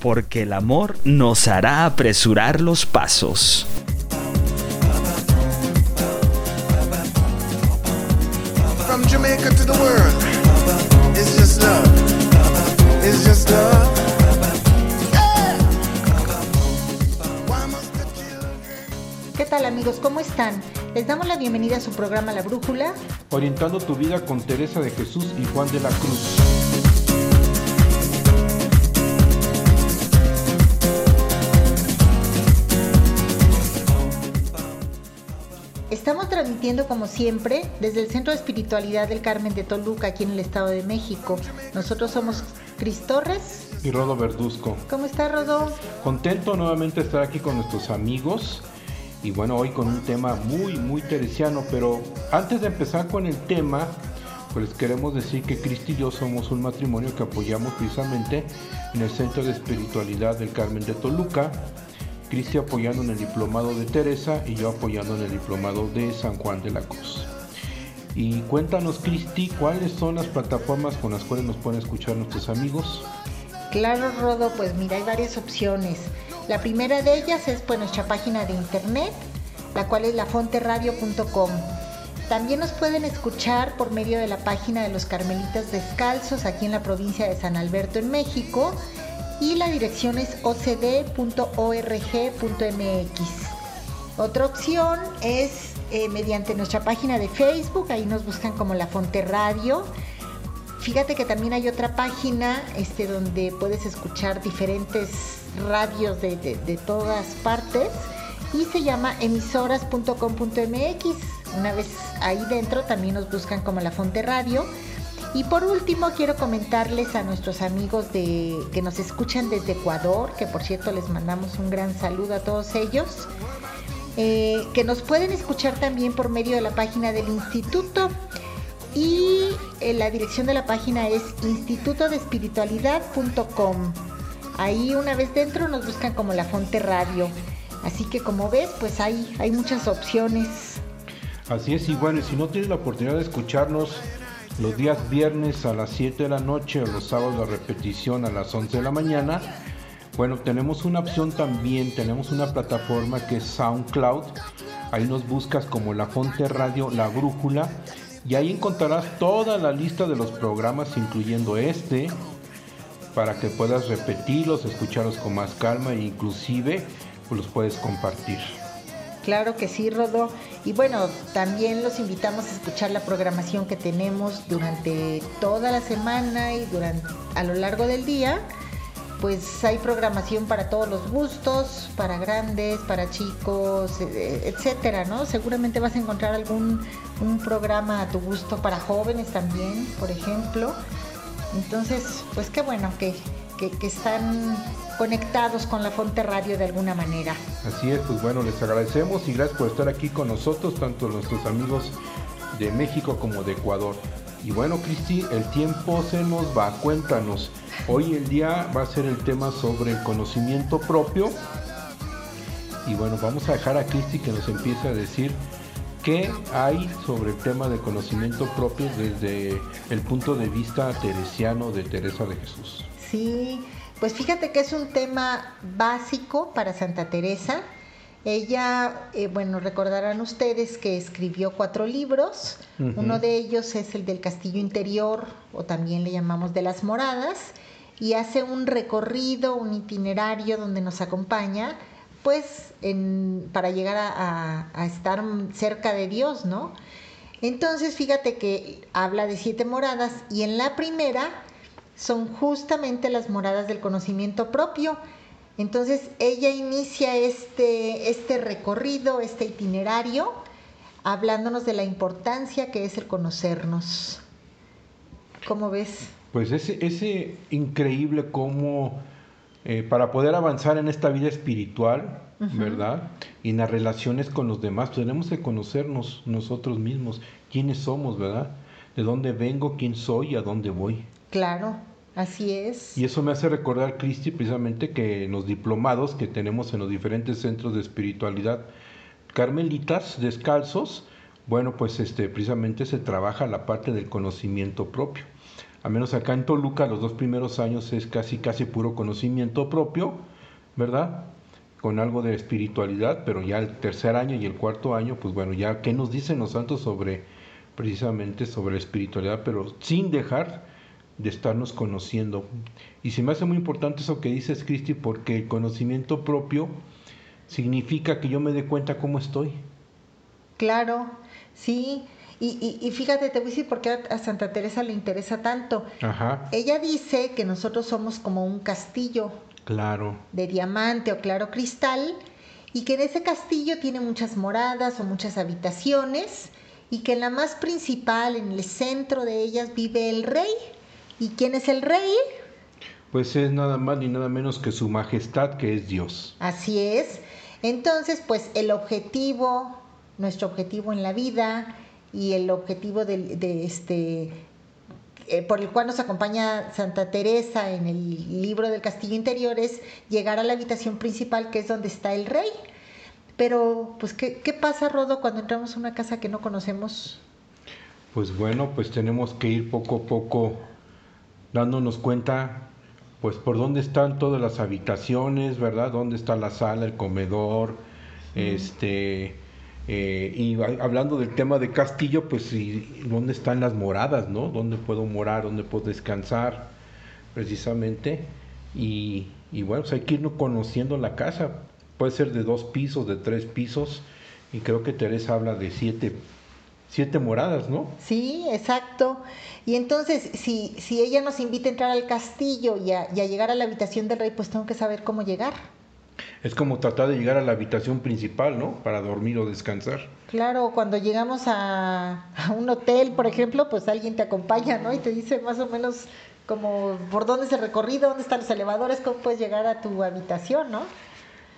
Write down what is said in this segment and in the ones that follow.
Porque el amor nos hará apresurar los pasos. From Jamaica to the world, it's just love. It's just love. Yeah. Why must the children ¿Qué tal amigos? ¿Cómo están? Les damos la bienvenida a su programa La Brújula. Orientando tu vida con Teresa de Jesús y Juan de la Cruz. Transmitiendo como siempre desde el Centro de Espiritualidad del Carmen de Toluca, aquí en el Estado de México. Nosotros somos Cris Torres. Y Rodo Verduzco. ¿Cómo está Rodo? Contento nuevamente de estar aquí con nuestros amigos. Y bueno, hoy con un tema muy, muy teresiano. Pero antes de empezar con el tema, pues queremos decir que Cristi y yo somos un matrimonio que apoyamos precisamente en el Centro de Espiritualidad del Carmen de Toluca. Cristi apoyando en el diplomado de Teresa y yo apoyando en el diplomado de San Juan de la Cruz. Y cuéntanos, Cristi, cuáles son las plataformas con las cuales nos pueden escuchar nuestros amigos. Claro, Rodo, pues mira, hay varias opciones. La primera de ellas es pues nuestra página de internet, la cual es lafonteradio.com. También nos pueden escuchar por medio de la página de los Carmelitas Descalzos aquí en la provincia de San Alberto en México y la dirección es ocd.org.mx. Otra opción es eh, mediante nuestra página de Facebook, ahí nos buscan como La Fonte Radio. Fíjate que también hay otra página este, donde puedes escuchar diferentes radios de, de- de todas partes y se llama emisoras.com.mx. Una vez ahí dentro también nos buscan como La Fonte Radio. Y por último quiero comentarles a nuestros amigos de, que nos escuchan desde Ecuador, que por cierto les mandamos un gran saludo a todos ellos, eh, que nos pueden escuchar también por medio de la página del instituto y eh, la dirección de la página es institutodespiritualidad.com. Ahí una vez dentro nos buscan como La Fonte Radio. Así que como ves, pues hay, hay muchas opciones. Así es, y bueno, si no tienes la oportunidad de escucharnos los días viernes a las 7 de la noche o los sábados la repetición a las 11 de la mañana, bueno, tenemos una opción también, tenemos una plataforma que es SoundCloud, ahí nos buscas como La Fonte Radio, La Brújula, y ahí encontrarás toda la lista de los programas, incluyendo este, para que puedas repetirlos, escucharlos con más calma e inclusive pues, los puedes compartir. Claro que sí, Rodo. Y bueno, también los invitamos a escuchar la programación que tenemos durante toda la semana y durante a lo largo del día. Pues hay programación para todos los gustos, para grandes, para chicos, eh, etcétera, ¿no? Seguramente vas a encontrar algún un programa a tu gusto para jóvenes también, por ejemplo. Entonces, pues qué bueno que, que están conectados con la Fonte Radio de alguna manera. Así es, pues bueno, les agradecemos y gracias por estar aquí con nosotros, tanto nuestros amigos de México como de Ecuador. Y bueno, Cristi, el tiempo se nos va, cuéntanos. Hoy el día va a ser el tema sobre el conocimiento propio. Y bueno, vamos a dejar a Cristi que nos empiece a decir qué hay sobre el tema del conocimiento propio desde el punto de vista teresiano de Teresa de Jesús. Sí, pues fíjate que es un tema básico para Santa Teresa. Ella, eh, bueno, recordarán ustedes que escribió cuatro libros. Uno de ellos es el del Castillo Interior, o también le llamamos de las Moradas, y hace un recorrido, un itinerario donde nos acompaña, pues, en- para llegar a, a- a estar cerca de Dios, ¿no? Entonces, fíjate que habla de siete moradas, y en la primera son justamente las moradas del conocimiento propio. Entonces ella inicia este, este recorrido, este itinerario, hablándonos de la importancia que es el conocernos. ¿Cómo ves? Pues ese, ese increíble cómo eh, para poder avanzar en esta vida espiritual, ¿verdad? Y en las relaciones con los demás, tenemos que conocernos nosotros mismos, quiénes somos, ¿verdad? De dónde vengo, quién soy y a dónde voy. Claro, así es. Y eso me hace recordar, Cristi, precisamente que en los diplomados que tenemos en los diferentes centros de espiritualidad, carmelitas descalzos, bueno, pues este, precisamente se trabaja la parte del conocimiento propio. A menos acá en Toluca, los dos primeros años es casi, casi puro conocimiento propio, ¿verdad? con algo de espiritualidad, pero ya el tercer año y el cuarto año, pues bueno, ya qué nos dicen los santos sobre precisamente sobre la espiritualidad, pero sin dejar de estarnos conociendo. Y se me hace muy importante eso que dices, Cristi, porque el conocimiento propio significa que yo me dé cuenta cómo estoy. Claro, sí. Y, y, fíjate, te voy a decir por qué a Santa Teresa le interesa tanto. Ajá. Ella dice que nosotros somos como un castillo Claro. de diamante o claro cristal y que en ese castillo tiene muchas moradas o muchas habitaciones y que en la más principal, en el centro de ellas, vive el rey. ¿Y quién es el rey? Pues es nada más ni nada menos que su majestad, que es Dios. Así es. Entonces, pues el objetivo, nuestro objetivo en la vida y el objetivo de, de este eh, por el cual nos acompaña Santa Teresa en el libro del Castillo Interior es llegar a la habitación principal que es donde está el rey. Pero, pues, ¿qué, qué pasa, Rodo, cuando entramos a una casa que no conocemos? Pues bueno, pues tenemos que ir poco a poco dándonos cuenta, pues, por dónde están todas las habitaciones, ¿verdad? ¿Dónde está la sala, el comedor, este eh, y hablando del tema de Castillo, pues dónde están las moradas, ¿no? ¿Dónde puedo morar? ¿Dónde puedo descansar? Precisamente. Y, bueno, pues hay que ir conociendo la casa. Puede ser de dos pisos, de tres pisos. Y creo que Teresa habla de siete, siete moradas, ¿no? Sí, exacto. Y entonces, si, si ella nos invita a entrar al castillo y a llegar a la habitación del rey, pues tengo que saber cómo llegar. Es como tratar de llegar a la habitación principal, ¿no? Para dormir o descansar. Claro, cuando llegamos a, un hotel, por ejemplo, pues alguien te acompaña, ¿no? Y te dice más o menos como por dónde es el recorrido, dónde están los elevadores, cómo puedes llegar a tu habitación, ¿no?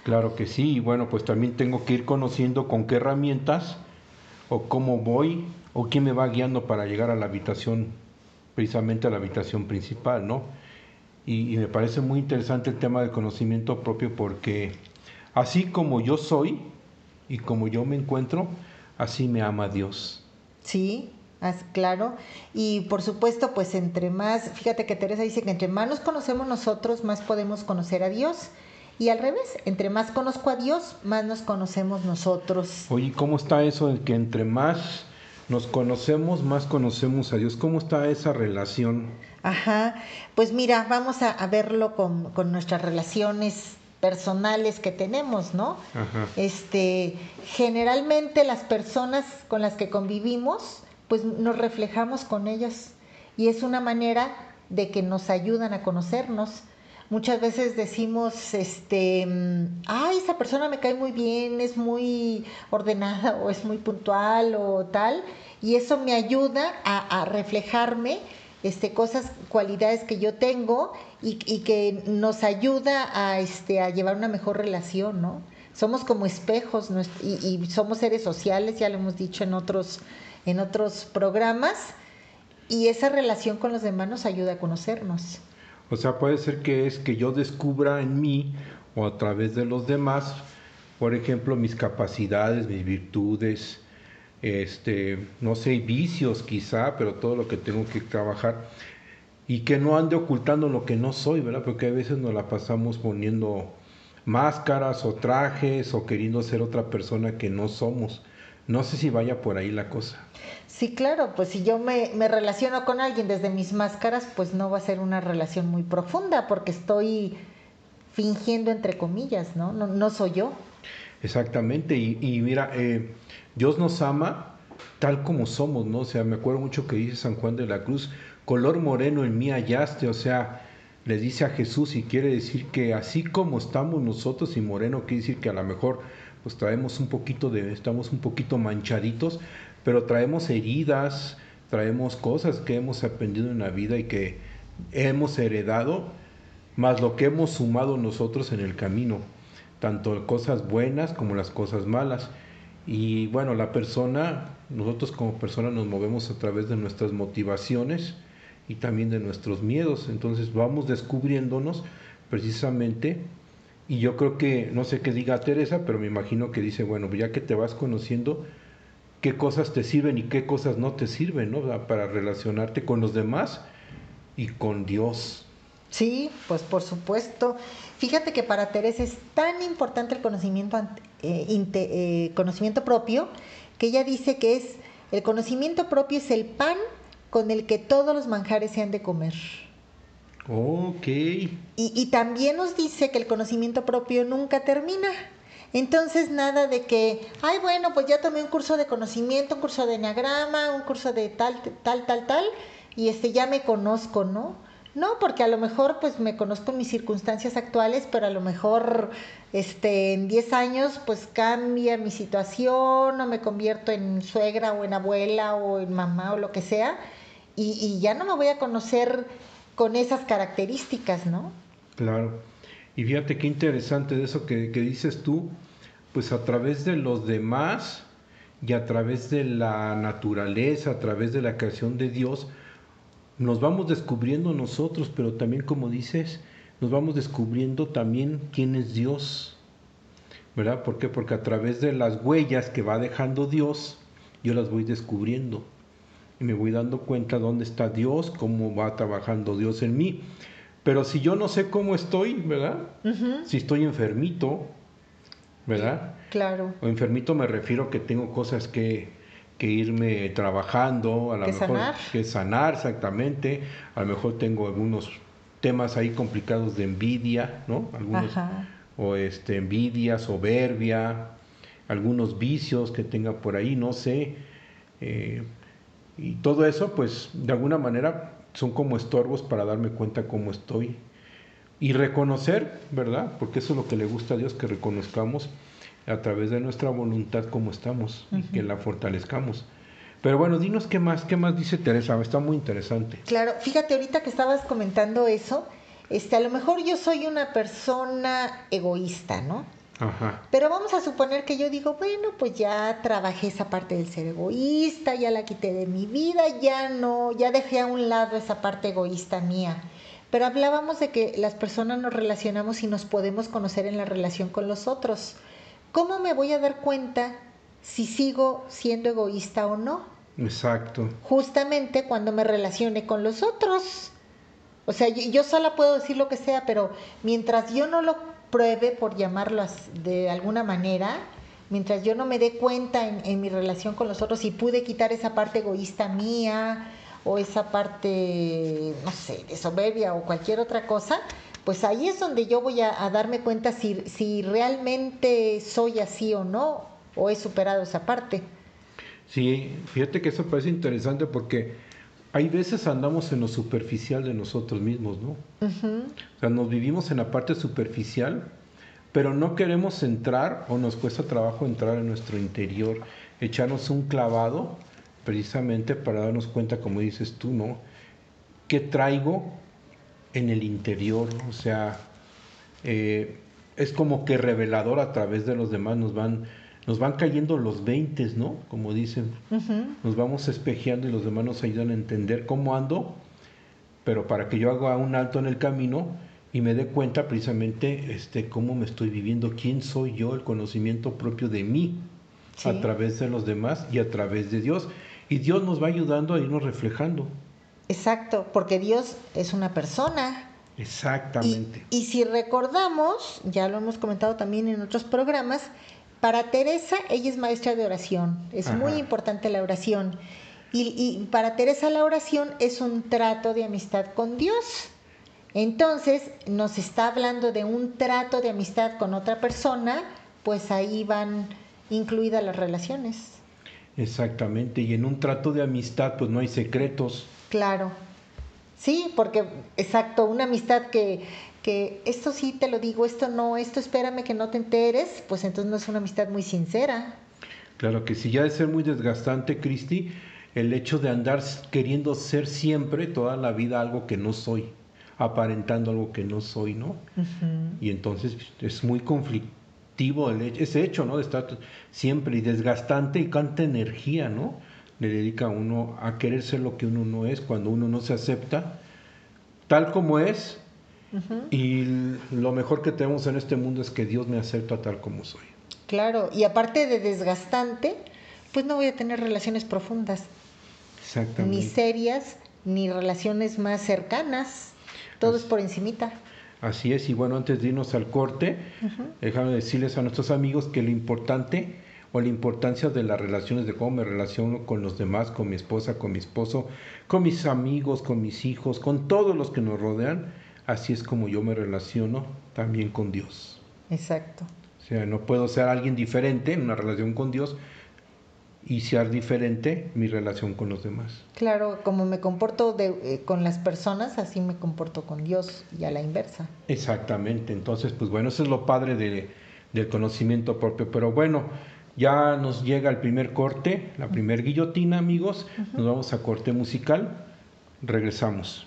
Claro que sí, y bueno, pues también tengo que ir conociendo con qué herramientas o cómo voy o quién me va guiando para llegar a la habitación, precisamente a la habitación principal, ¿no? Y, me parece muy interesante el tema del conocimiento propio porque así como yo soy y como yo me encuentro, así me ama Dios. Sí, claro. Y por supuesto, pues entre más, fíjate que Teresa dice que entre más nos conocemos nosotros, más podemos conocer a Dios. Y al revés, entre más conozco a Dios, más nos conocemos nosotros. Oye, ¿cómo está eso de que entre más nos conocemos, más conocemos a Dios? ¿Cómo está esa relación? Ajá, pues mira, vamos a, verlo con, con, nuestras relaciones personales que tenemos, ¿no? Ajá. Este, generalmente las personas con las que convivimos, pues nos reflejamos con ellas y es una manera de que nos ayudan a conocernos. Muchas veces decimos, este, ay, esa persona me cae muy bien, es muy ordenada o es muy puntual o tal, y eso me ayuda a, reflejarme este, cosas, cualidades que yo tengo y, que nos ayuda a, este, a llevar una mejor relación, ¿no? Somos como espejos y, somos seres sociales, ya lo hemos dicho en otros, en otros programas, y esa relación con los demás nos ayuda a conocernos. O sea, puede ser que es que yo descubra en mí o a través de los demás, por ejemplo, mis capacidades, mis virtudes, este, no sé, vicios quizá, pero todo lo que tengo que trabajar y que no ande ocultando lo que no soy, ¿verdad? Porque a veces nos la pasamos poniendo máscaras o trajes o queriendo ser otra persona que no somos. No sé si vaya por ahí la cosa. Sí, claro, pues si yo me, me, relaciono con alguien desde mis máscaras, pues no va a ser una relación muy profunda porque estoy fingiendo entre comillas, ¿no? No, no soy yo. Exactamente, y, y mira, eh, Dios nos ama tal como somos, ¿no? O sea, me acuerdo mucho que dice San Juan de la Cruz, color moreno en mí hallaste, o sea, le dice a Jesús y quiere decir que así como estamos nosotros y moreno quiere decir que a lo mejor pues traemos un poquito de, estamos un poquito manchaditos, pero traemos heridas, traemos cosas que hemos aprendido en la vida y que hemos heredado más lo que hemos sumado nosotros en el camino, tanto cosas buenas como las cosas malas. Y bueno, la persona, nosotros como personas nos movemos a través de nuestras motivaciones y también de nuestros miedos. Entonces vamos descubriéndonos precisamente. Y yo creo que, no sé qué diga Teresa, pero me imagino que dice, bueno, ya que te vas conociendo, qué cosas te sirven y qué cosas no te sirven, ¿no? Para relacionarte con los demás y con Dios. Sí, pues por supuesto. Fíjate que para Teresa es tan importante el conocimiento, eh, eh, conocimiento propio que ella dice que es el conocimiento propio es el pan con el que todos los manjares se han de comer. Ok. Y, y también nos dice que el conocimiento propio nunca termina. Entonces, nada de que, ay, bueno, pues ya tomé un curso de conocimiento, un curso de enneagrama, un curso de tal, tal, tal, tal, y este ya me conozco, ¿no? No, porque a lo mejor pues me conozco mis circunstancias actuales, pero a lo mejor este en 10 años pues cambia mi situación o me convierto en suegra o en abuela o en mamá o lo que sea y, y ya no me voy a conocer con esas características, ¿no? Claro. Y fíjate qué interesante de eso que, que dices tú, pues a través de los demás y a través de la naturaleza, a través de la creación de Dios, nos vamos descubriendo nosotros, pero también como dices, nos vamos descubriendo también quién es Dios. ¿Verdad? Porque a través de las huellas que va dejando Dios, yo las voy descubriendo. Y me voy dando cuenta dónde está Dios, cómo va trabajando Dios en mí. Pero si yo no sé cómo estoy, ¿verdad? Si estoy enfermito, ¿verdad? Claro. O enfermito me refiero que tengo cosas que, que irme trabajando, a lo que mejor sanar. que sanar exactamente, a lo mejor tengo algunos temas ahí complicados de envidia, ¿no? Algunos Ajá. o este envidia, soberbia, algunos vicios que tenga por ahí, no sé. eh, y todo eso, pues, de alguna manera son como estorbos para darme cuenta cómo estoy. Y reconocer, ¿verdad? Porque eso es lo que le gusta a Dios, que reconozcamos a través de nuestra voluntad cómo estamos y que la fortalezcamos. Pero bueno, dinos qué más, qué más dice Teresa, está muy interesante. Claro, fíjate ahorita que estabas comentando eso, este, a lo mejor yo soy una persona egoísta, ¿no? Ajá. Pero vamos a suponer que yo digo, bueno, pues ya trabajé esa parte del ser egoísta, ya la quité de mi vida, ya no, ya dejé a un lado esa parte egoísta mía. Pero hablábamos de que las personas nos relacionamos y nos podemos conocer en la relación con los otros. ¿Cómo me voy a dar cuenta si sigo siendo egoísta o no? Exacto. Justamente cuando me relacione con los otros. O sea, yo, yo sola puedo decir lo que sea, pero mientras yo no lo pruebe, por llamarlo de alguna manera, mientras yo no me dé cuenta en, en mi relación con los otros y pude quitar esa parte egoísta mía o esa parte, no sé, de soberbia o cualquier otra cosa, pues ahí es donde yo voy a, a darme cuenta si, si realmente soy así o no, o he superado esa parte. Sí, fíjate que eso parece interesante porque hay veces andamos en lo superficial de nosotros mismos, ¿no? O sea, nos vivimos en la parte superficial, pero no queremos entrar o nos cuesta trabajo entrar en nuestro interior, echarnos un clavado precisamente para darnos cuenta, como dices tú, ¿no? ¿Qué traigo en el interior? O sea, eh, es como que revelador a través de los demás nos van, nos van cayendo los veintes, ¿no? Como dicen, nos vamos espejeando y los demás nos ayudan a entender cómo ando, pero para que yo haga un alto en el camino y me dé cuenta precisamente este, cómo me estoy viviendo, quién soy yo, el conocimiento propio de mí, Sí. a través de los demás y a través de Dios. Y Dios nos va ayudando a irnos reflejando. Exacto, porque Dios es una persona. Y, Exactamente. y si recordamos, ya lo hemos comentado también en otros programas, para Teresa ella es maestra de oración, es Ajá. muy importante la oración. Y, y para Teresa la oración es un trato de amistad con Dios. Entonces nos está hablando de un trato de amistad con otra persona, pues ahí van incluidas las relaciones. Exactamente. Y en un trato de amistad, pues no hay secretos. Claro. Sí, porque, exacto, una amistad que, que esto sí te lo digo, esto no, esto espérame que no te enteres, pues entonces no es una amistad muy sincera. Claro que sí, ya de ser muy desgastante, Cristi, el hecho de andar queriendo ser siempre, toda la vida, algo que no soy, aparentando algo que no soy, ¿no? Y entonces es muy conflictivo el ese hecho, ¿no? De estar siempre y desgastante y canta energía, ¿no? Le dedica a uno a querer ser lo que uno no es cuando uno no se acepta tal como es. Y lo mejor que tenemos en este mundo es que Dios me acepta tal como soy. Claro, y aparte de desgastante, pues no voy a tener relaciones profundas. Exactamente. Ni serias, ni relaciones más cercanas. Todo es por encimita. Así es, y bueno, antes de irnos al corte, déjame decirles a nuestros amigos que lo importante o la importancia de las relaciones, de cómo me relaciono con los demás, con mi esposa, con mi esposo, con mis amigos, con mis hijos, con todos los que nos rodean, así es como yo me relaciono también con Dios. Exacto. O sea, no puedo ser alguien diferente en una relación con Dios y ser diferente mi relación con los demás. Claro, como me comporto eh, con las personas, así me comporto con Dios y a la inversa. Exactamente, entonces pues bueno, eso es lo padre de, del conocimiento propio, pero bueno, ya nos llega el primer corte, la primer guillotina amigos, nos vamos a corte musical, regresamos.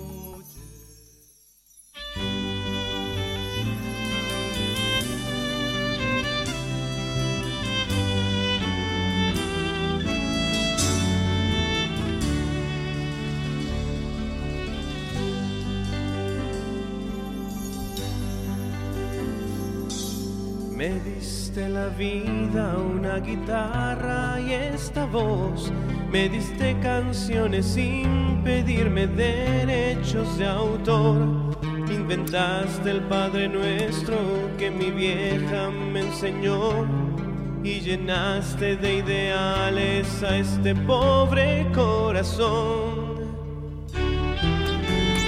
Me diste la vida, una guitarra y esta voz. Me diste canciones sin pedirme derechos de autor. Inventaste el Padre Nuestro que mi vieja me enseñó. Y llenaste de ideales a este pobre corazón.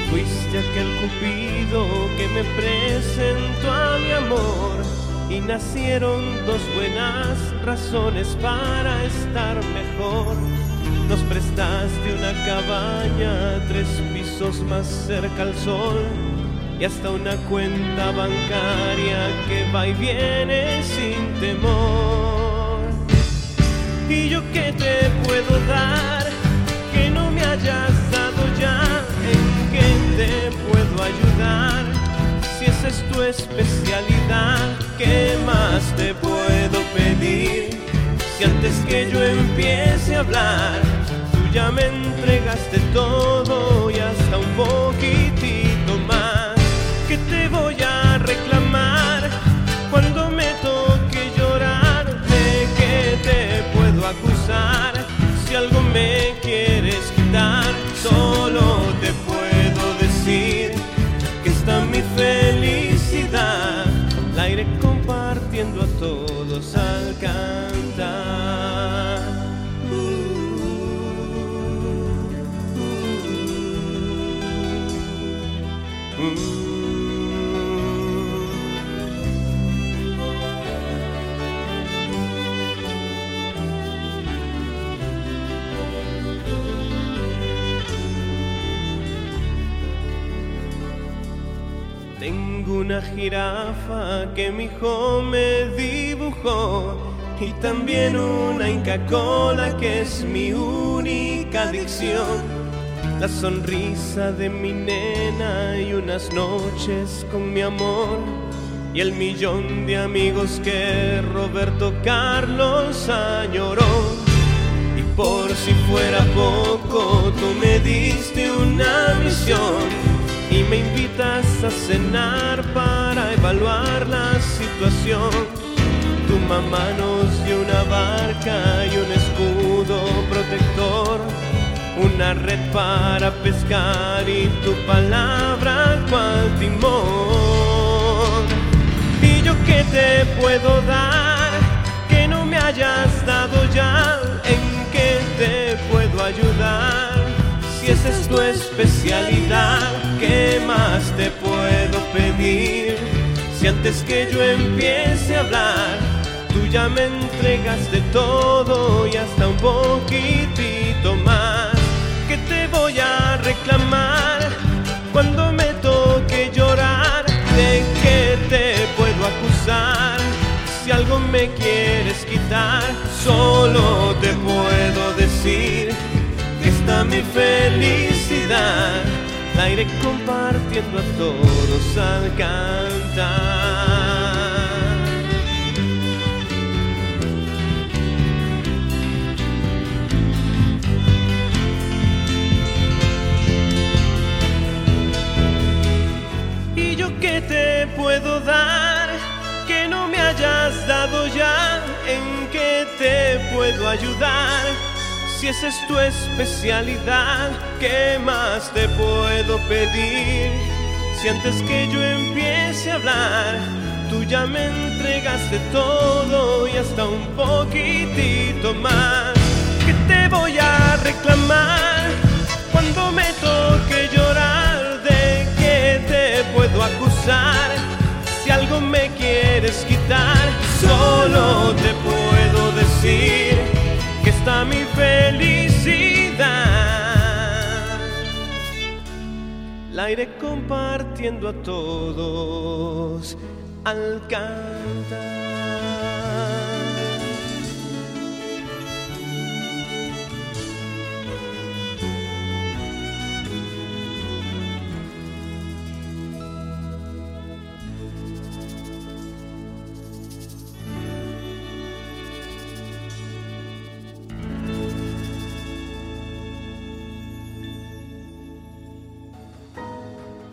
Fuiste aquel cupido que me presentó a mi amor y nacieron dos buenas razones para estar mejor. Nos prestaste una cabaña, tres pisos más cerca al sol y hasta una cuenta bancaria que va y viene sin temor. ¿Y yo qué te puedo dar que no me hayas dado ya? ¿En qué te puedo ayudar? Si esa es tu especialidad ¿qué más te puedo pedir? Si antes que yo empiece a hablar, tú ya me entregaste todo y hasta un poquitito más. ¿Qué te voy a reclamar cuando me toque llorar? ¿De qué te puedo acusar? Si algo me quieres quitar, solo jirafa que mi hijo me dibujó y también una Inca Cola que es mi única adicción. La sonrisa de mi nena y unas noches con mi amor y el millón de amigos que Roberto Carlos añoró. Y por si fuera poco, tú me diste una misión y me invitas a cenar para evaluar la situación. Tu mamá nos una barca y un escudo protector, una red para pescar y tu palabra cual timón. ¿Y yo qué te puedo dar que no me hayas dado ya? Esa es tu especialidad, ¿qué más te puedo pedir? Si antes que yo empiece a hablar, tú ya me entregaste todo y hasta un poquitito más, ¿qué te voy a reclamar cuando me toque llorar. ¿De qué te puedo acusar? Si algo me quieres quitar, solo te puedo decir está mi felicidad. La iré compartiendo a todos al cantar. ¿Y yo qué te puedo dar que no me hayas dado ya? ¿En qué te puedo ayudar? Si esa es tu especialidad, ¿qué más te puedo pedir? Si antes que yo empiece a hablar, tú ya me entregaste todo y hasta un poquitito más. ¿Qué te voy a reclamar cuando me toque llorar? ¿De qué te puedo acusar? Si algo me quieres quitar, solo te puedo decir mi felicidad. La iré compartiendo a todos al cantar.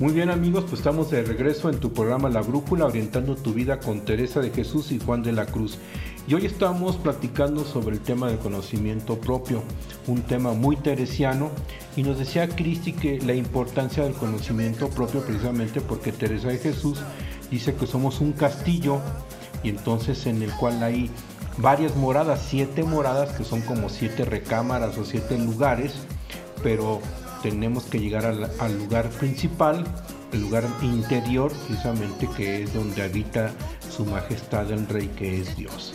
Muy bien amigos, pues estamos de regreso en tu programa La Brújula, orientando tu vida con Teresa de Jesús y Juan de la Cruz. Y hoy estamos platicando sobre el tema del conocimiento propio, un tema muy teresiano. Y nos decía Cristi que la importancia del conocimiento propio precisamente porque Teresa de Jesús dice que somos un castillo y entonces en el cual hay varias moradas, siete moradas que son como siete recámaras o siete lugares, pero tenemos que llegar al, lugar principal, el lugar interior, precisamente que es donde habita su majestad el rey que es Dios.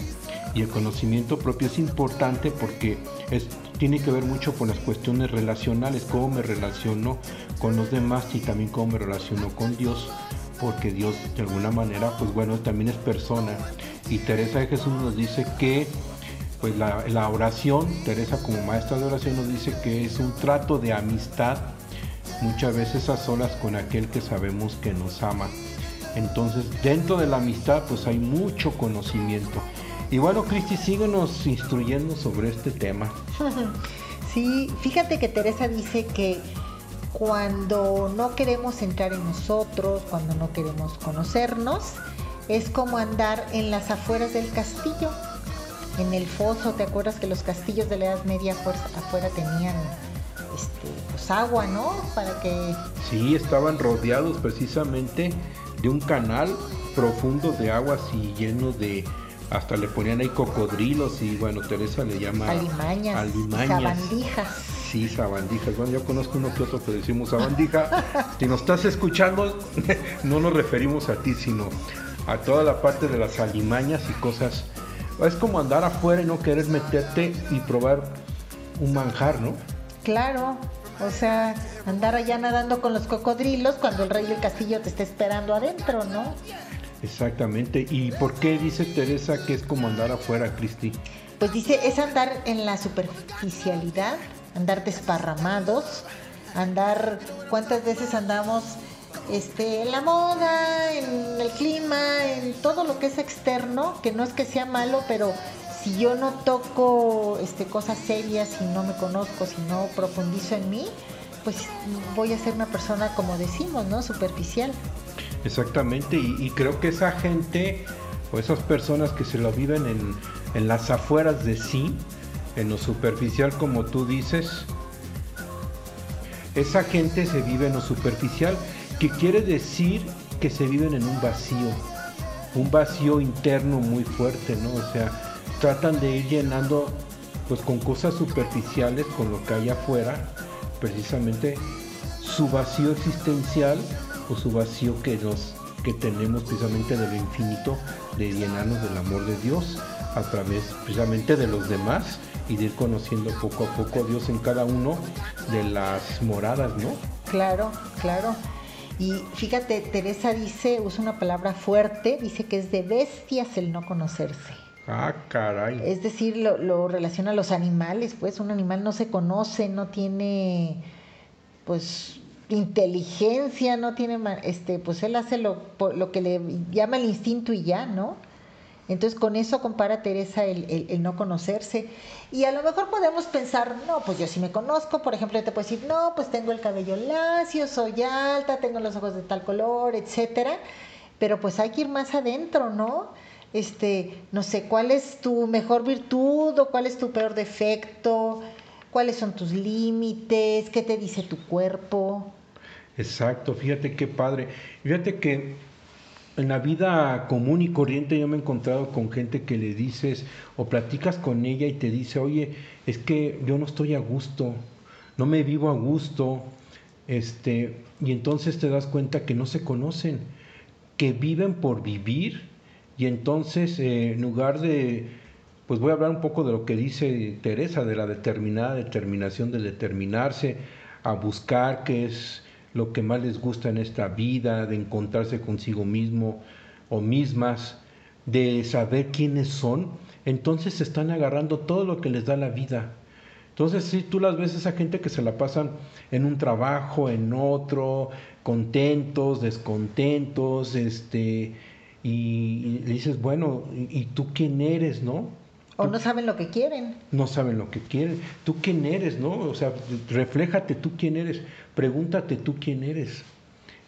Y el conocimiento propio es importante porque es, tiene que ver mucho con las cuestiones relacionales, cómo me relaciono con los demás y también cómo me relaciono con Dios, porque Dios de alguna manera, pues bueno, también es persona. Y Teresa de Jesús nos dice que pues la, oración, Teresa como maestra de oración nos dice que es un trato de amistad, muchas veces a solas con aquel que sabemos que nos ama. Entonces, dentro de la amistad, pues hay mucho conocimiento. Y bueno, Cristi, síguenos instruyendo sobre este tema. Sí, fíjate que Teresa dice que cuando no queremos entrar en nosotros, cuando no queremos conocernos, es como andar en las afueras del castillo en el foso, ¿te acuerdas que los castillos de la Edad Media afuera, afuera tenían este, pues agua, ¿no? Para que... Sí, estaban rodeados precisamente de un canal profundo de aguas y lleno de... Hasta le ponían ahí cocodrilos y bueno, Teresa le llama... Alimañas. alimañas. Sabandijas. Sí, sabandijas. Bueno, yo conozco uno que otro que decimos sabandija. si nos estás escuchando, no nos referimos a ti, sino a toda la parte de las alimañas y cosas es como andar afuera y no querer meterte y probar un manjar, ¿no? Claro, o sea, andar allá nadando con los cocodrilos cuando el rey del castillo te está esperando adentro, ¿no? Exactamente. ¿Y por qué dice Teresa que es como andar afuera, Cristi? Pues dice, es andar en la superficialidad, andar desparramados, andar, ¿cuántas veces andamos este, en la moda, en el clima, en todo lo que es externo, que no es que sea malo, pero si yo no toco este, cosas serias, si no me conozco, si no profundizo en mí, pues voy a ser una persona, como decimos, ¿no? Superficial. Exactamente, y, creo que esa gente, o esas personas que se lo viven en, en las afueras de sí, en lo superficial, como tú dices, esa gente se vive en lo superficial que quiere decir que se viven en un vacío, un vacío interno muy fuerte, ¿no? O sea, tratan de ir llenando pues con cosas superficiales, con lo que hay afuera, precisamente su vacío existencial o su vacío que nos que tenemos precisamente de lo infinito de llenarnos del amor de Dios a través precisamente de los demás y de ir conociendo poco a poco a Dios en cada uno de las moradas, ¿no? Claro, claro. Y fíjate, Teresa dice, usa una palabra fuerte, dice que es de bestias el no conocerse. Ah, caray. Es decir, lo, lo relaciona a los animales, pues un animal no se conoce, no tiene, pues, inteligencia, no tiene, este, pues él hace lo, lo que le llama el instinto y ya, ¿no? Entonces con eso compara Teresa el, el, no conocerse. Y a lo mejor podemos pensar, no, pues yo sí me conozco, por ejemplo, yo te puedo decir, no, pues tengo el cabello lacio, soy alta, tengo los ojos de tal color, etcétera. Pero pues hay que ir más adentro, ¿no? Este, no sé, ¿cuál es tu mejor virtud o cuál es tu peor defecto? ¿Cuáles son tus límites? ¿Qué te dice tu cuerpo? Exacto, fíjate qué padre. Fíjate que en la vida común y corriente yo me he encontrado con gente que le dices o platicas con ella y te dice, oye, es que yo no estoy a gusto, no me vivo a gusto, este, y entonces te das cuenta que no se conocen, que viven por vivir, y entonces eh, en lugar de, pues voy a hablar un poco de lo que dice Teresa, de la determinada determinación de determinarse a buscar qué es lo que más les gusta en esta vida, de encontrarse consigo mismo o mismas, de saber quiénes son, entonces se están agarrando todo lo que les da la vida. Entonces, si tú las ves esa gente que se la pasan en un trabajo, en otro, contentos, descontentos, este, y, dices, bueno, ¿y tú quién eres, no? O no saben lo que quieren. No saben lo que quieren. ¿Tú quién eres, no? O sea, refléjate tú quién eres. Pregúntate tú quién eres.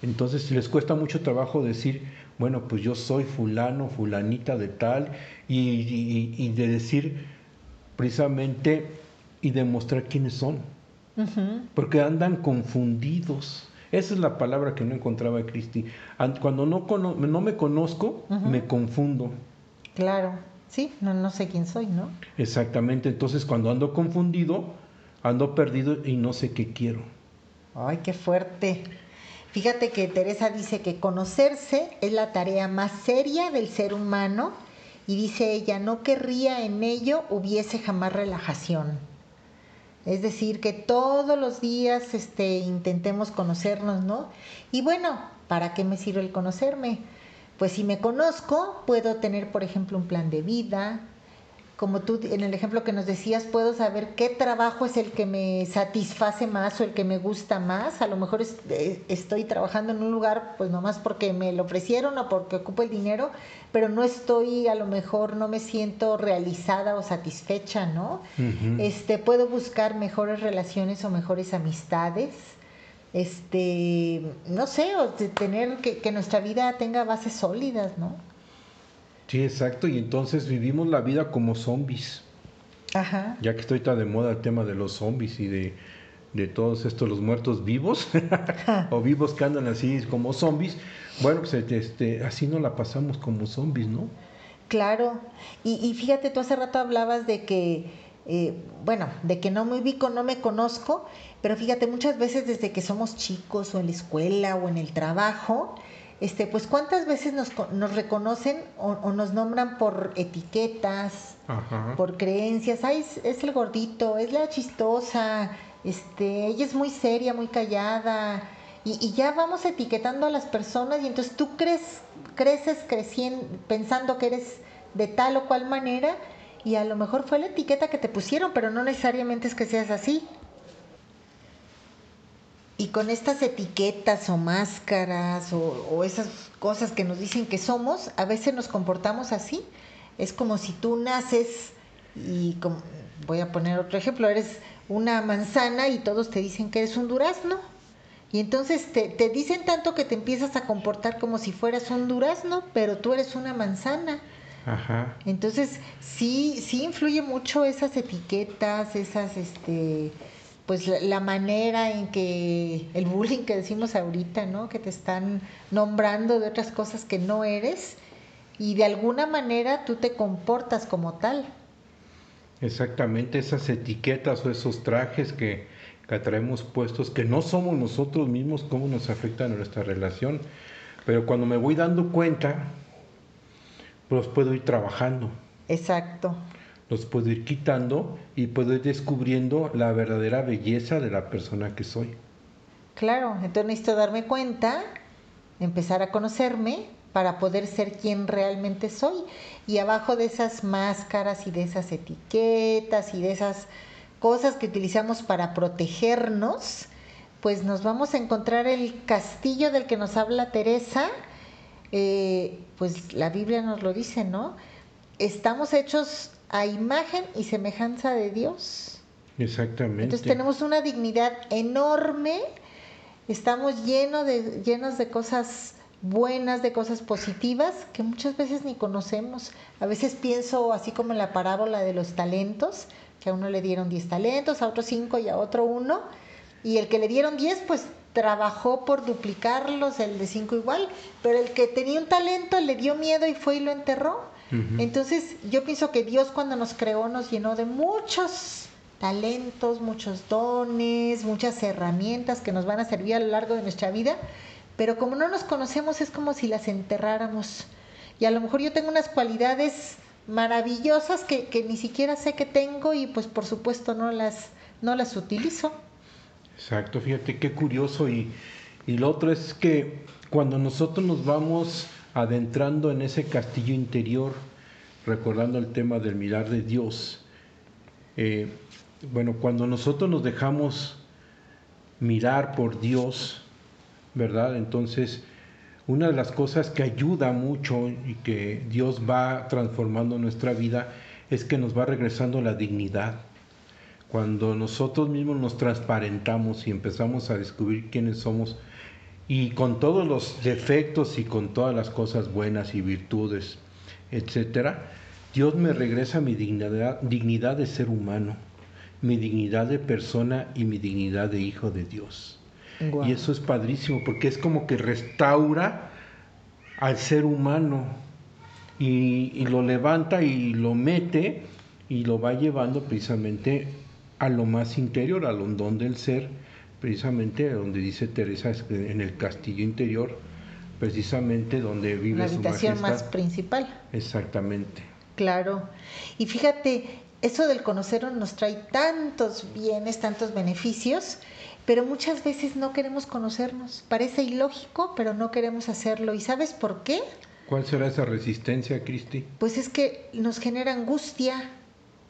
Entonces les cuesta mucho trabajo decir, bueno, pues yo soy fulano, fulanita de tal, y, de decir precisamente y demostrar quiénes son. Porque andan confundidos. Esa es la palabra que no encontraba Cristi. Cuando no, no me conozco, me confundo. Claro. Sí, no, no sé quién soy, ¿no? Exactamente, entonces cuando ando confundido, ando perdido y no sé qué quiero. Ay, qué fuerte. Fíjate que Teresa dice que conocerse es la tarea más seria del ser humano y dice ella, no querría en ello hubiese jamás relajación. Es decir, que todos los días este, intentemos conocernos, ¿no? Y bueno, ¿para qué me sirve el conocerme? Pues si me conozco, puedo tener, por ejemplo, un plan de vida. Como tú en el ejemplo que nos decías, puedo saber qué trabajo es el que me satisface más o el que me gusta más. A lo mejor eh, estoy trabajando en un lugar, pues nomás porque me lo ofrecieron o porque ocupo el dinero, pero no estoy, a lo mejor no me siento realizada o satisfecha, ¿no? Este, puedo buscar mejores relaciones o mejores amistades este, no sé, o tener que, que nuestra vida tenga bases sólidas, ¿no? Sí, exacto, y entonces vivimos la vida como zombies. Ajá. Ya que estoy tan de moda el tema de los zombies y de, de todos estos los muertos vivos o vivos que andan así como zombies, bueno, pues este, así no la pasamos como zombies, ¿no? Claro, y, y fíjate, tú hace rato hablabas de que, eh, bueno, de que no me ubico, no me conozco, pero fíjate, muchas veces desde que somos chicos o en la escuela o en el trabajo, este, pues cuántas veces nos, nos reconocen o, nos nombran por etiquetas, por creencias, ay, es, el gordito, es la chistosa, este, ella es muy seria, muy callada, y, ya vamos etiquetando a las personas y entonces tú crees, creces creciendo, pensando que eres de tal o cual manera y a lo mejor fue la etiqueta que te pusieron, pero no necesariamente es que seas así. Y con estas etiquetas o máscaras o, esas cosas que nos dicen que somos, a veces nos comportamos así. Es como si tú naces y como, voy a poner otro ejemplo, eres una manzana y todos te dicen que eres un durazno. Y entonces te, te dicen tanto que te empiezas a comportar como si fueras un durazno, pero tú eres una manzana. Ajá. Entonces, sí, sí influye mucho esas etiquetas, esas, este, pues la, manera en que el bullying que decimos ahorita, ¿no? Que te están nombrando de otras cosas que no eres y de alguna manera tú te comportas como tal. Exactamente, esas etiquetas o esos trajes que, que traemos puestos, que no somos nosotros mismos, cómo nos afectan nuestra relación. Pero cuando me voy dando cuenta, pues puedo ir trabajando. Exacto los puedo ir quitando y puedo ir descubriendo la verdadera belleza de la persona que soy. Claro, entonces necesito darme cuenta, empezar a conocerme para poder ser quien realmente soy. Y abajo de esas máscaras y de esas etiquetas y de esas cosas que utilizamos para protegernos, pues nos vamos a encontrar el castillo del que nos habla Teresa. Eh, pues la Biblia nos lo dice, ¿no? Estamos hechos a imagen y semejanza de Dios. Exactamente. Entonces tenemos una dignidad enorme, estamos llenos de, llenos de cosas buenas, de cosas positivas que muchas veces ni conocemos. A veces pienso así como en la parábola de los talentos, que a uno le dieron 10 talentos, a otro 5 y a otro 1, y el que le dieron 10 pues trabajó por duplicarlos, el de 5 igual, pero el que tenía un talento le dio miedo y fue y lo enterró. Entonces yo pienso que Dios cuando nos creó nos llenó de muchos talentos, muchos dones, muchas herramientas que nos van a servir a lo largo de nuestra vida, pero como no nos conocemos es como si las enterráramos. Y a lo mejor yo tengo unas cualidades maravillosas que, que ni siquiera sé que tengo y pues por supuesto no las, no las utilizo. Exacto, fíjate qué curioso y, y lo otro es que cuando nosotros nos vamos adentrando en ese castillo interior, recordando el tema del mirar de Dios. Eh, bueno, cuando nosotros nos dejamos mirar por Dios, ¿verdad? Entonces, una de las cosas que ayuda mucho y que Dios va transformando nuestra vida es que nos va regresando la dignidad. Cuando nosotros mismos nos transparentamos y empezamos a descubrir quiénes somos, y con todos los defectos y con todas las cosas buenas y virtudes, etcétera, Dios me regresa mi dignidad, dignidad de ser humano, mi dignidad de persona y mi dignidad de hijo de Dios. Y eso es padrísimo porque es como que restaura al ser humano y, y lo levanta y lo mete y lo va llevando precisamente a lo más interior, al hondón del ser precisamente donde dice Teresa, en el castillo interior, precisamente donde vive la habitación más principal. Exactamente. Claro. Y fíjate, eso del conocernos nos trae tantos bienes, tantos beneficios, pero muchas veces no queremos conocernos. Parece ilógico, pero no queremos hacerlo. ¿Y sabes por qué? ¿Cuál será esa resistencia, Cristi? Pues es que nos genera angustia.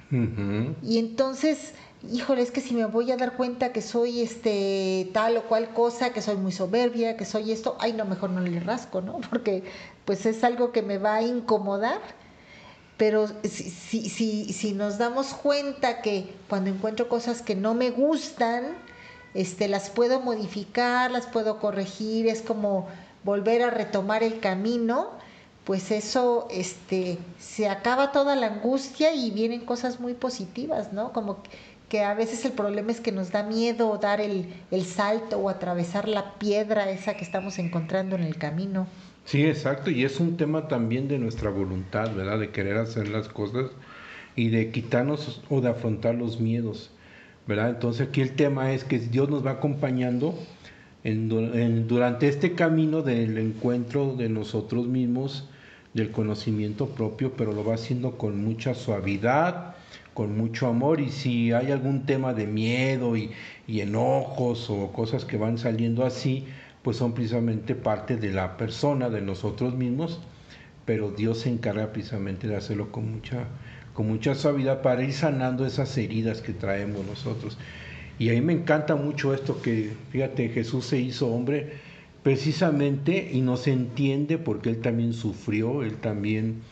Y entonces híjole, es que si me voy a dar cuenta que soy este tal o cual cosa, que soy muy soberbia, que soy esto, ay, no, mejor no le rasco, ¿no? Porque pues es algo que me va a incomodar. Pero si, si, si, si nos damos cuenta que cuando encuentro cosas que no me gustan, este, las puedo modificar, las puedo corregir, es como volver a retomar el camino, pues eso este, se acaba toda la angustia y vienen cosas muy positivas, ¿no? Como que a veces el problema es que nos da miedo dar el, salto o atravesar la piedra esa que estamos encontrando en el camino. Sí, exacto, y es un tema también de nuestra voluntad, ¿verdad? De querer hacer las cosas y de quitarnos o de afrontar los miedos, ¿verdad? Entonces aquí el tema es que Dios nos va acompañando en, durante este camino del encuentro de nosotros mismos, del conocimiento propio, pero lo va haciendo con mucha suavidad, con mucho amor y si hay algún tema de miedo y, enojos o cosas que van saliendo así, pues son precisamente parte de la persona, de nosotros mismos, pero Dios se encarga precisamente de hacerlo con mucha, con mucha suavidad para ir sanando esas heridas que traemos nosotros. Y a mí me encanta mucho esto que, fíjate, Jesús se hizo hombre precisamente y nos entiende porque Él también sufrió, Él también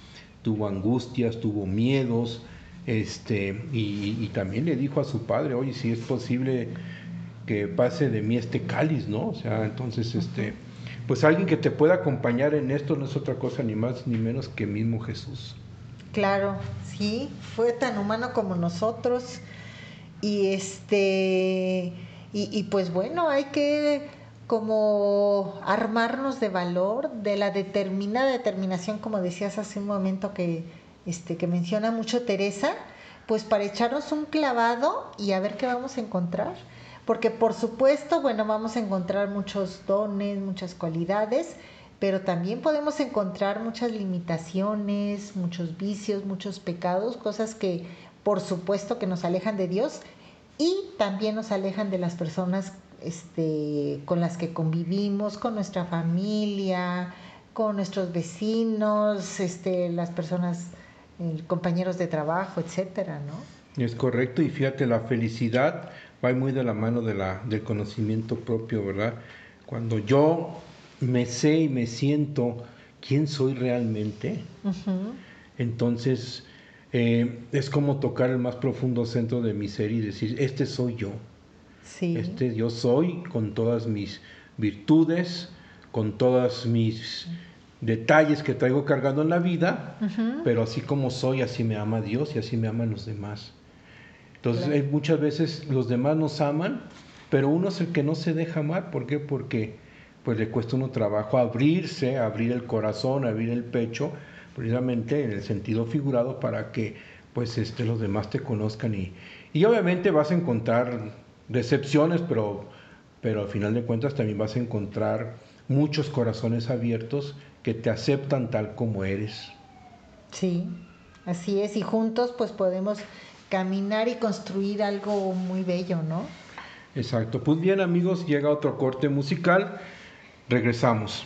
tuvo angustias, tuvo miedos, este, y, también le dijo a su padre, oye, si es posible que pase de mí este cáliz, ¿no? O sea, entonces, este, pues alguien que te pueda acompañar en esto no es otra cosa ni más ni menos que mismo Jesús. Claro, sí, fue tan humano como nosotros. Y este, y, y pues bueno, hay que como armarnos de valor, de la determinada determinación, como decías hace un momento que, este, que menciona mucho Teresa, pues para echarnos un clavado y a ver qué vamos a encontrar. Porque por supuesto, bueno, vamos a encontrar muchos dones, muchas cualidades, pero también podemos encontrar muchas limitaciones, muchos vicios, muchos pecados, cosas que por supuesto que nos alejan de Dios y también nos alejan de las personas este, con las que convivimos, con nuestra familia, con nuestros vecinos, este, las personas, compañeros de trabajo, etcétera, ¿no? Es correcto, y fíjate, la felicidad va muy de la mano de la, del conocimiento propio, ¿verdad? Cuando yo me sé y me siento quién soy realmente, entonces eh, es como tocar el más profundo centro de mi ser y decir, este soy yo. Este yo soy con todas mis virtudes, con todos mis detalles que traigo cargando en la vida, pero así como soy, así me ama Dios y así me aman los demás. Entonces muchas veces los demás nos aman, pero uno es el que no se deja amar. ¿Por qué? Porque pues le cuesta uno trabajo abrirse, abrir el corazón, abrir el pecho, precisamente en el sentido figurado para que pues este, los demás te conozcan y, y obviamente vas a encontrar decepciones, pero, pero al final de cuentas también vas a encontrar muchos corazones abiertos que te aceptan tal como eres. Sí, así es, y juntos pues podemos caminar y construir algo muy bello, ¿no? Exacto. Pues bien amigos, llega otro corte musical. Regresamos.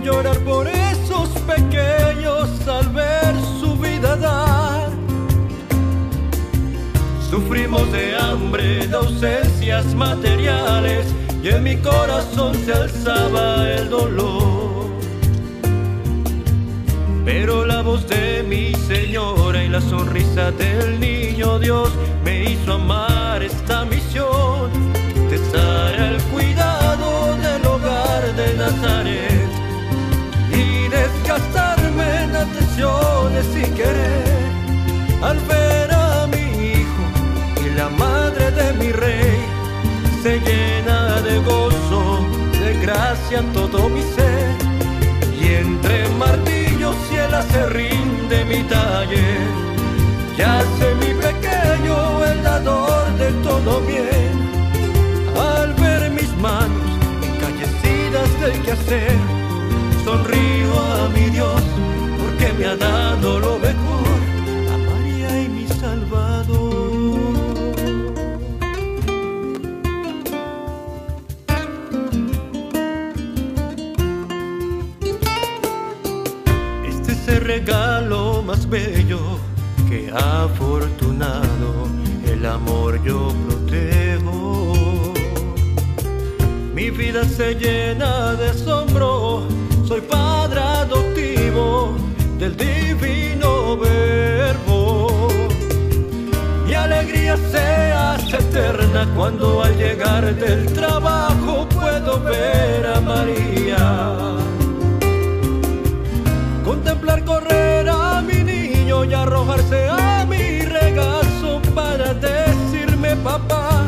llorar por esos pequeños al ver su vida dar. Sufrimos de hambre, de ausencias materiales y en mi corazón se alzaba el dolor. Pero la voz de mi señora y la sonrisa del niño Dios me hizo amar esta misión, testar el cuidado del hogar de Nazaret. Todo mi ser. Y entre martillos y el se rinde mi taller. Ya hace mi pequeño el dador de todo bien. Al ver mis manos encallecidas del quehacer sonrío a mi Dios me ha dado lo mejor regalo más bello que afortunado el amor yo protejo. Mi vida se llena de asombro, soy padre adoptivo del divino verbo. eterna cuando al llegar del trabajo puedo ver a María. Contemplar correr a mi niño y arrojarse a mi regazo para decirme papá.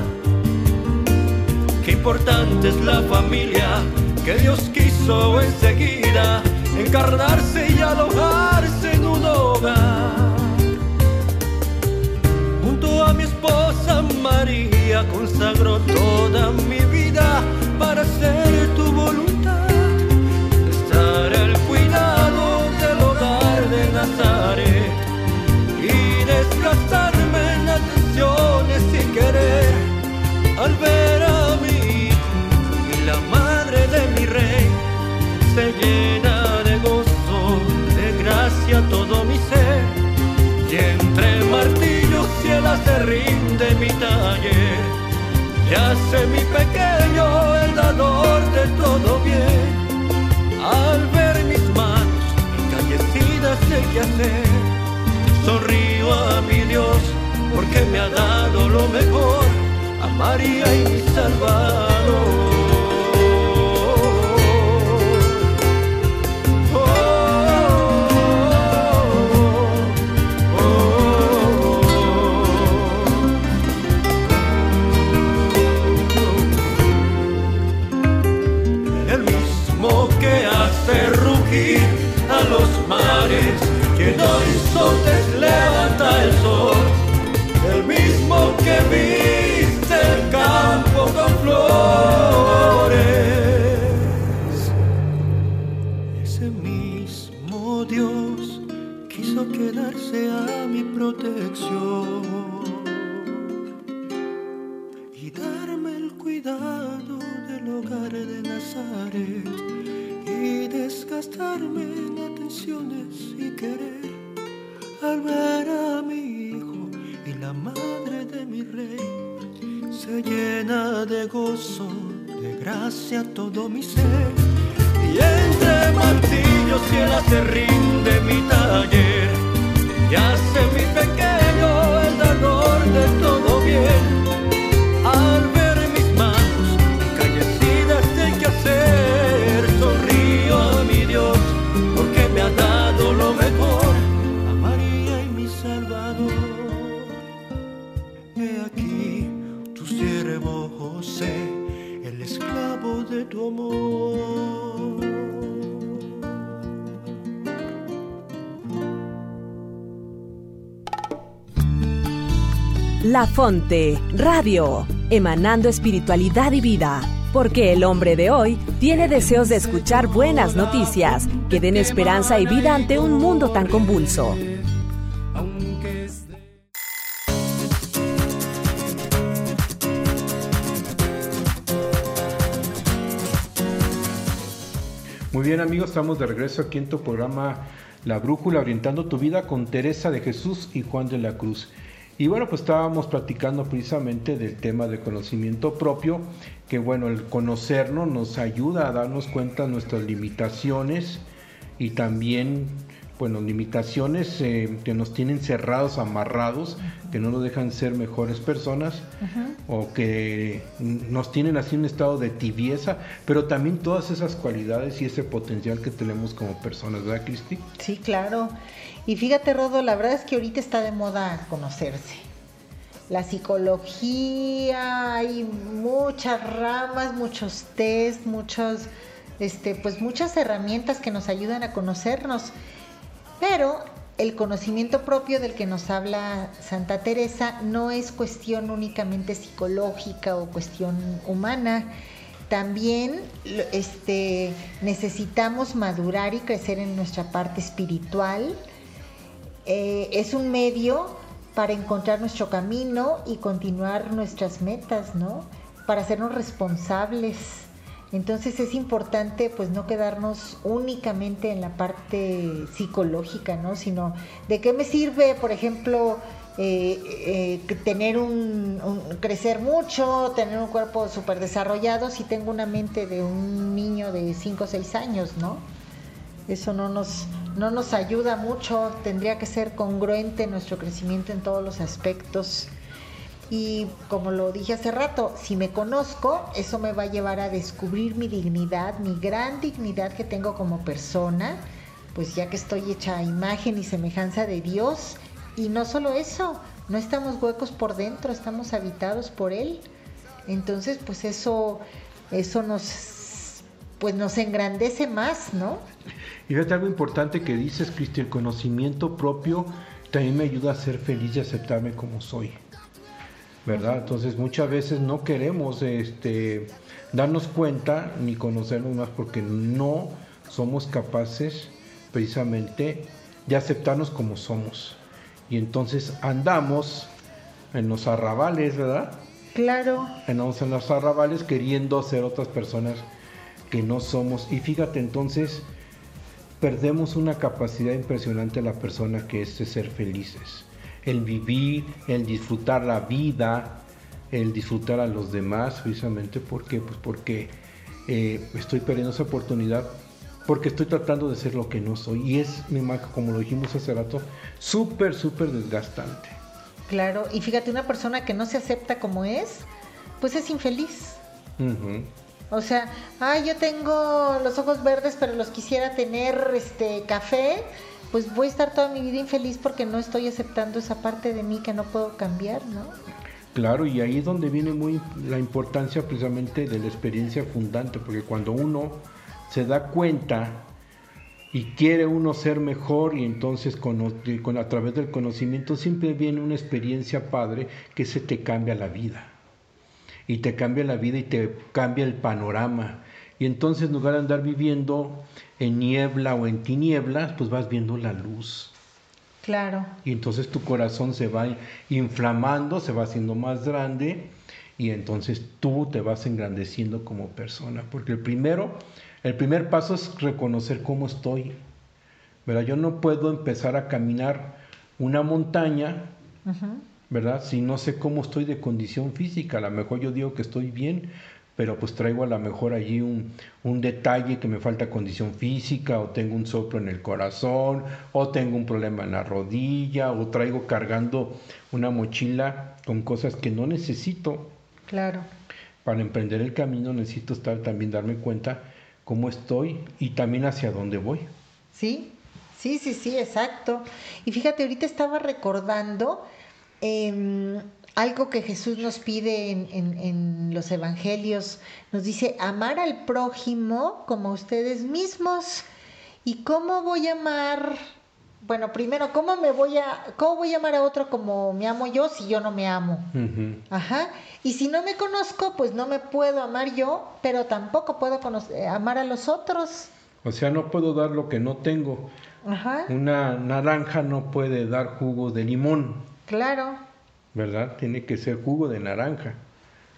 Qué importante es la familia que Dios quiso enseguida encarnarse y un hogar. Junto a mi esposa María consagro toda mi vida Y hace mi pequeño el dador de todo bien. Al ver mis manos encallecidas de que hacer, sonrío a mi Dios porque me ha dado lo mejor a María y mi Salvador. A los mares, quien horizontes levanta el sol, el mismo que viste el campo con flores. Ese mismo Dios quiso quedarse a mi protección y darme el cuidado del hogar de Nazaret desgastarme en atenciones y querer al ver a mi hijo y la madre de mi rey se llena de gozo, de gracia todo mi ser. Y entre martillos y el se rinde mi taller y hace mi pequeño La Fonte Radio, emanando espiritualidad y vida. Porque el hombre de hoy tiene deseos de escuchar buenas noticias que den esperanza y vida ante un mundo tan convulso. Muy bien amigos, estamos de regreso aquí en tu programa La Brújula, orientando tu vida con Teresa de Jesús y Juan de la Cruz. Y bueno, pues estábamos platicando precisamente del tema de conocimiento propio, que bueno, el conocernos nos ayuda a darnos cuenta de nuestras limitaciones y también, bueno, limitaciones eh, que nos tienen cerrados, amarrados, que no nos dejan ser mejores personas o que nos tienen así un estado de tibieza, pero también todas esas cualidades y ese potencial que tenemos como personas, ¿verdad, Cristi? Sí, claro. Y fíjate, Rodo, la verdad es que ahorita está de moda conocerse. La psicología, hay muchas ramas, muchos test, muchos, este, pues muchas herramientas que nos ayudan a conocernos. Pero el conocimiento propio del que nos habla Santa Teresa no es cuestión únicamente psicológica o cuestión humana. También este, necesitamos madurar y crecer en nuestra parte espiritual. Eh, es un medio para encontrar nuestro camino y continuar nuestras metas, ¿no? Para hacernos responsables. Entonces es importante pues no quedarnos únicamente en la parte psicológica, ¿no? Sino de qué me sirve, por ejemplo, eh, eh, tener un, un- crecer mucho, tener un cuerpo súper desarrollado si tengo una mente de un niño de 5 o 6 años, ¿no? Eso no nos, no nos ayuda mucho, tendría que ser congruente nuestro crecimiento en todos los aspectos. Y como lo dije hace rato, si me conozco, eso me va a llevar a descubrir mi dignidad, mi gran dignidad que tengo como persona, pues ya que estoy hecha a imagen y semejanza de Dios. Y no solo eso, no estamos huecos por dentro, estamos habitados por Él. Entonces, pues eso, eso nos, pues nos engrandece más, ¿no? Y fíjate algo importante que dices, Cristi, el conocimiento propio también me ayuda a ser feliz y aceptarme como soy. ¿Verdad? Entonces muchas veces no queremos este, darnos cuenta ni conocernos más porque no somos capaces precisamente de aceptarnos como somos. Y entonces andamos en los arrabales, ¿verdad? Claro. Andamos en los arrabales queriendo ser otras personas que no somos. Y fíjate entonces, perdemos una capacidad impresionante a la persona que es de ser felices. El vivir, el disfrutar la vida, el disfrutar a los demás, precisamente porque, pues porque eh, estoy perdiendo esa oportunidad, porque estoy tratando de ser lo que no soy. Y es, mi marca, como lo dijimos hace rato, súper, súper desgastante. Claro, y fíjate, una persona que no se acepta como es, pues es infeliz. O sea, ay, yo tengo los ojos verdes, pero los quisiera tener este café, pues voy a estar toda mi vida infeliz porque no estoy aceptando esa parte de mí que no puedo cambiar, ¿no? Claro, y ahí es donde viene muy la importancia precisamente de la experiencia fundante, porque cuando uno se da cuenta y quiere uno ser mejor y entonces con, a través del conocimiento siempre viene una experiencia padre que se te cambia la vida. Y te cambia la vida y te cambia el panorama. Y entonces en lugar de andar viviendo en niebla o en tinieblas, pues vas viendo la luz. Claro. Y entonces tu corazón se va inflamando, se va haciendo más grande y entonces tú te vas engrandeciendo como persona. Porque el primero, el primer paso es reconocer cómo estoy. ¿Verdad? Yo no puedo empezar a caminar una montaña, ¿verdad? Si no sé cómo estoy de condición física. A lo mejor yo digo que estoy bien, pero pues traigo a lo mejor allí un, un detalle que me falta condición física, o tengo un soplo en el corazón, o tengo un problema en la rodilla, o traigo cargando una mochila con cosas que no necesito. Claro. Para emprender el camino necesito estar también darme cuenta cómo estoy y también hacia dónde voy. Sí, sí, sí, sí, exacto. Y fíjate, ahorita estaba recordando em, algo que Jesús nos pide en, en- en los evangelios. Nos dice, amar al prójimo como ustedes mismos. ¿Y cómo voy a amar? Bueno, primero, ¿cómo me voy a, cómo voy a amar a otro como me amo yo si yo no me amo? Ajá. Y si no me conozco, pues no me puedo amar yo, pero tampoco puedo conocer- amar a los otros. O sea, no puedo dar lo que no tengo. Ajá. Una naranja no puede dar jugo de limón, Claro. ¿Verdad? Tiene que ser jugo de naranja.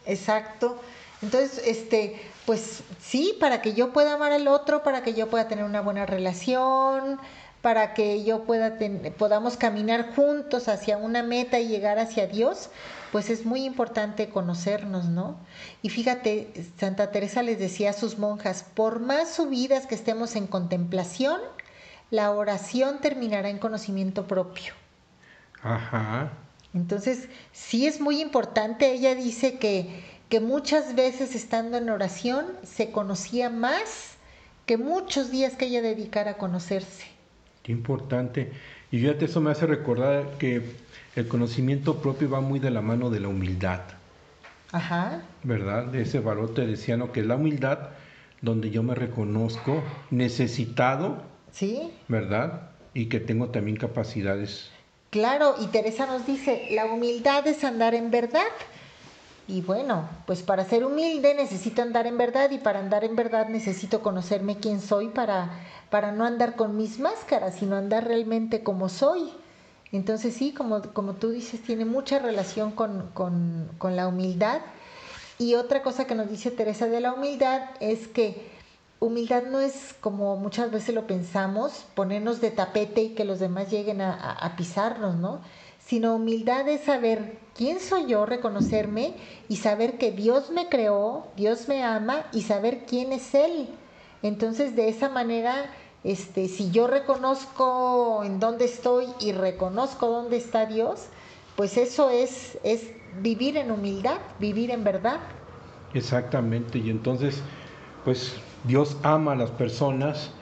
Exacto. Entonces, este, pues sí, para que yo pueda amar al otro, para que yo pueda tener una buena relación, para que yo pueda ten- podamos caminar juntos hacia una meta y llegar hacia Dios, pues es muy importante conocernos, ¿no? Y fíjate, Santa Teresa les decía a sus monjas, por más subidas que estemos en contemplación, la oración terminará en conocimiento propio. Ajá. Entonces, sí es muy importante. Ella dice que, que muchas veces estando en oración se conocía más que muchos días que ella dedicara a conocerse. Qué importante. Y fíjate, eso me hace recordar que el conocimiento propio va muy de la mano de la humildad, Ajá, ¿verdad? De ese valor teresiano que es la humildad, donde yo me reconozco necesitado, ¿sí? ¿verdad? Y que tengo también capacidades. Claro, y Teresa nos dice, la humildad es andar en verdad. Y bueno, pues para ser humilde necesito andar en verdad y para andar en verdad necesito conocerme quién soy para, para no andar con mis máscaras, sino andar realmente como soy. Entonces sí, como, como tú dices, tiene mucha relación con, con, con la humildad. Y otra cosa que nos dice Teresa de la humildad es que humildad no es como muchas veces lo pensamos, ponernos de tapete y que los demás lleguen a, pisarnos, ¿no? Sino humildad es saber quién soy yo, reconocerme y saber que Dios me creó, Dios me ama y saber quién es Él. Entonces, de esa manera, este, si yo reconozco en dónde estoy y reconozco dónde está Dios, pues eso es, es vivir en humildad, vivir en verdad. Exactamente, y entonces, pues Dios ama a las personas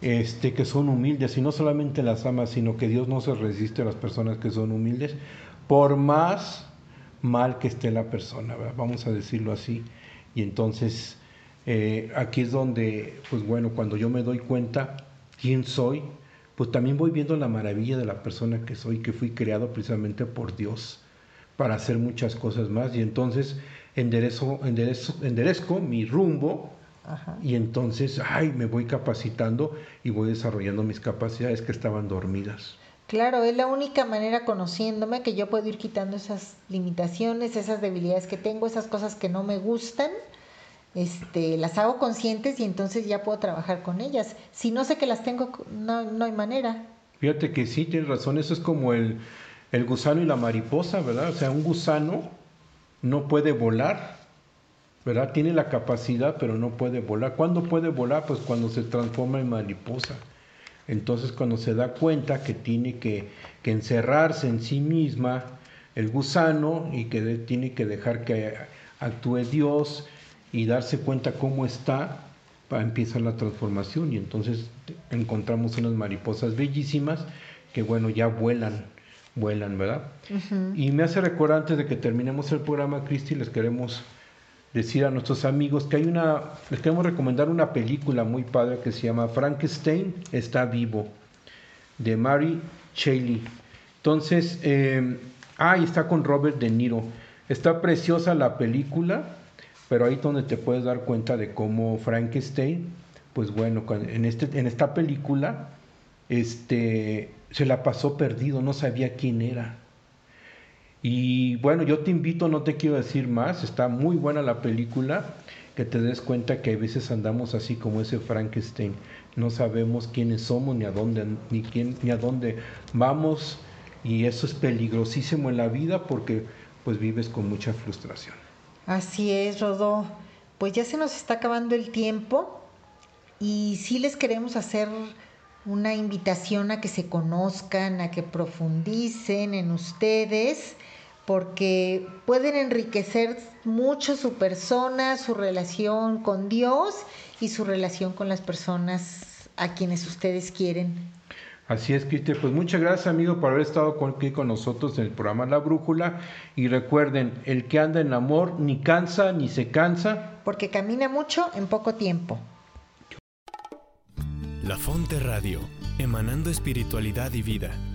este, que son humildes, y no solamente las ama, sino que Dios no se resiste a las personas que son humildes, por más mal que esté la persona, vamos a decirlo así. Y entonces, eh, aquí es donde, pues bueno, cuando yo me doy cuenta quién soy, pues también voy viendo la maravilla de la persona que soy, que fui creado precisamente por Dios para hacer muchas cosas más. Y entonces enderezo, enderezo, enderezco mi rumbo y entonces, ay, me voy capacitando y voy desarrollando mis capacidades que estaban dormidas. Claro, es la única manera conociéndome que yo puedo ir quitando esas limitaciones, esas debilidades que tengo, esas cosas que no me gustan, este, las hago conscientes y entonces ya puedo trabajar con ellas. Si no sé que las tengo, no, no hay manera. Fíjate que sí, tienes razón, eso es como el, el gusano y la mariposa, ¿verdad? O sea, un gusano no puede volar, ¿verdad? Tiene la capacidad, pero no puede volar. ¿Cuándo puede volar? Pues cuando se transforma en mariposa. Entonces cuando se da cuenta que tiene que, encerrarse en sí misma el gusano y que tiene que dejar que actúe Dios y darse cuenta cómo está, para empezar la transformación y entonces encontramos unas mariposas bellísimas que bueno, ya vuelan, vuelan, ¿verdad? Y me hace recordar antes de que terminemos el programa, Cristi, les queremos decir a nuestros amigos que hay una, les queremos recomendar una película muy padre que se llama Frankenstein está vivo, de Mary Shelley. Entonces, eh, está con Robert De Niro. Está preciosa la película, pero ahí donde te puedes dar cuenta de cómo Frankenstein, pues bueno, en, este, en esta película, este, se la pasó perdido, no sabía quién era. Y bueno, yo te invito, no te quiero decir más, está muy buena la película, que te des cuenta que a veces andamos así como ese Frankenstein, no sabemos quiénes somos ni a dónde ni quién ni a dónde vamos y eso es peligrosísimo en la vida porque pues vives con mucha frustración. Así es, Rodó. Pues ya se nos está acabando el tiempo y sí les queremos hacer una invitación a que se conozcan, a que profundicen en ustedes porque pueden enriquecer mucho su persona, su relación con Dios y su relación con las personas a quienes ustedes quieren. Así es, Cristian. Pues muchas gracias, amigo, por haber estado aquí con nosotros en el programa La Brújula. Y recuerden, el que anda en amor ni cansa ni se cansa. Porque camina mucho en poco tiempo. La Fonte Radio emanando espiritualidad y vida,